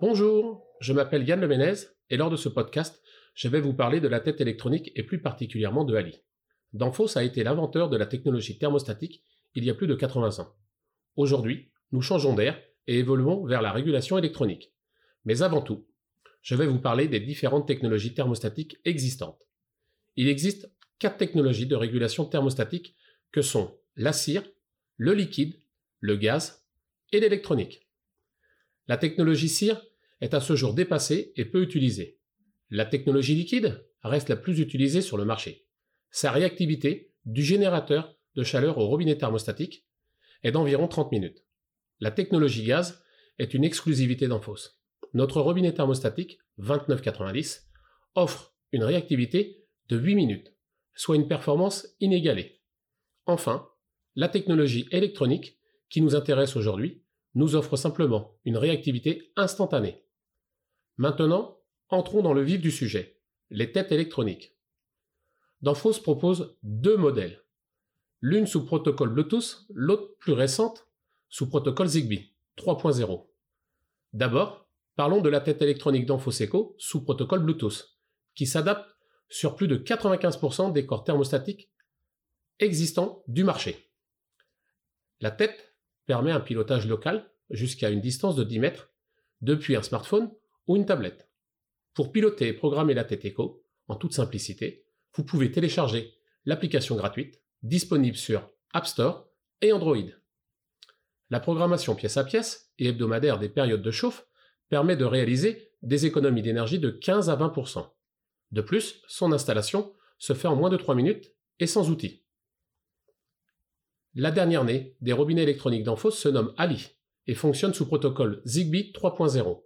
Bonjour, je m'appelle Yann Lemenez et lors de ce podcast, je vais vous parler de la tête électronique et plus particulièrement de Ali. Danfoss a été l'inventeur de la technologie thermostatique il y a plus de 80 ans. Aujourd'hui, nous changeons d'air et évoluons vers la régulation électronique. Mais avant tout, je vais vous parler des différentes technologies thermostatiques existantes. Il existe quatre technologies de régulation thermostatique que sont la cire, le liquide, le gaz et l'électronique. La technologie cire est à ce jour dépassée et peu utilisée. La technologie liquide reste la plus utilisée sur le marché. Sa réactivité, du générateur de chaleur au robinet thermostatique, est d'environ 30 minutes. La technologie gaz est une exclusivité d'Enphos. Notre robinet thermostatique 2990 offre une réactivité de 8 minutes, soit une performance inégalée. Enfin, la technologie électronique, qui nous intéresse aujourd'hui, nous offre simplement une réactivité instantanée. Maintenant, entrons dans le vif du sujet, les têtes électroniques. Danfoss propose deux modèles. L'une sous protocole Bluetooth, l'autre plus récente sous protocole Zigbee 3.0. D'abord, parlons de la tête électronique d'Anfos Echo sous protocole Bluetooth, qui s'adapte sur plus de 95% des corps thermostatiques existants du marché. La tête permet un pilotage local jusqu'à une distance de 10 mètres depuis un smartphone ou une tablette. Pour piloter et programmer la tête Echo, en toute simplicité, vous pouvez télécharger l'application gratuite disponible sur App Store et Android. La programmation pièce à pièce et hebdomadaire des périodes de chauffe permet de réaliser des économies d'énergie de 15 à 20%. De plus, son installation se fait en moins de 3 minutes et sans outils. La dernière née des robinets électroniques d'Enfos se nomme Ali et fonctionne sous protocole Zigbee 3.0.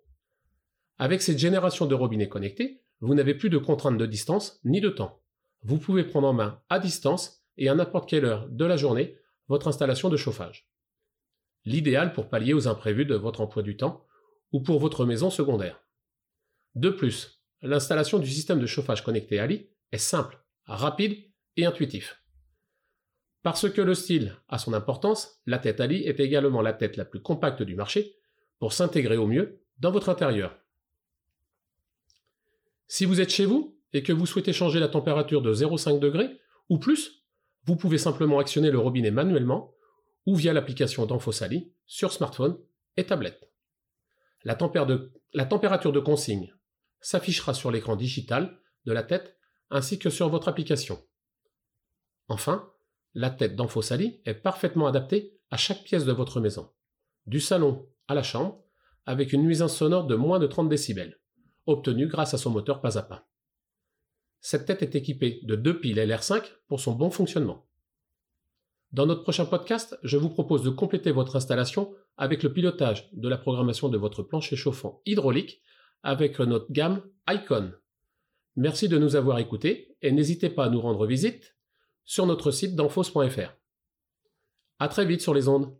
Avec cette génération de robinets connectés, vous n'avez plus de contraintes de distance ni de temps. Vous pouvez prendre en main à distance et à n'importe quelle heure de la journée votre installation de chauffage. L'idéal pour pallier aux imprévus de votre emploi du temps ou pour votre maison secondaire. De plus, l'installation du système de chauffage connecté Ali est simple, rapide et intuitif. Parce que le style a son importance, la tête Ali est également la tête la plus compacte du marché pour s'intégrer au mieux dans votre intérieur. Si vous êtes chez vous et que vous souhaitez changer la température de 0,5 degrés ou plus, vous pouvez simplement actionner le robinet manuellement ou via l'application d'Anfosali sur smartphone et tablette. La température de consigne s'affichera sur l'écran digital de la tête ainsi que sur votre application. Enfin, la tête d'Anfosali est parfaitement adaptée à chaque pièce de votre maison, du salon à la chambre, avec une nuisance sonore de moins de 30 décibels, obtenue grâce à son moteur pas à pas. Cette tête est équipée de deux piles LR5 pour son bon fonctionnement. Dans notre prochain podcast, je vous propose de compléter votre installation avec le pilotage de la programmation de votre plancher chauffant hydraulique avec notre gamme Icon. Merci de nous avoir écoutés et n'hésitez pas à nous rendre visite sur notre site d'enfos.fr. À très vite sur les ondes.